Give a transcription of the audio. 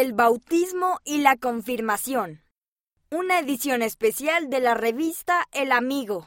El bautismo y la confirmación. Una edición especial de la revista El Amigo.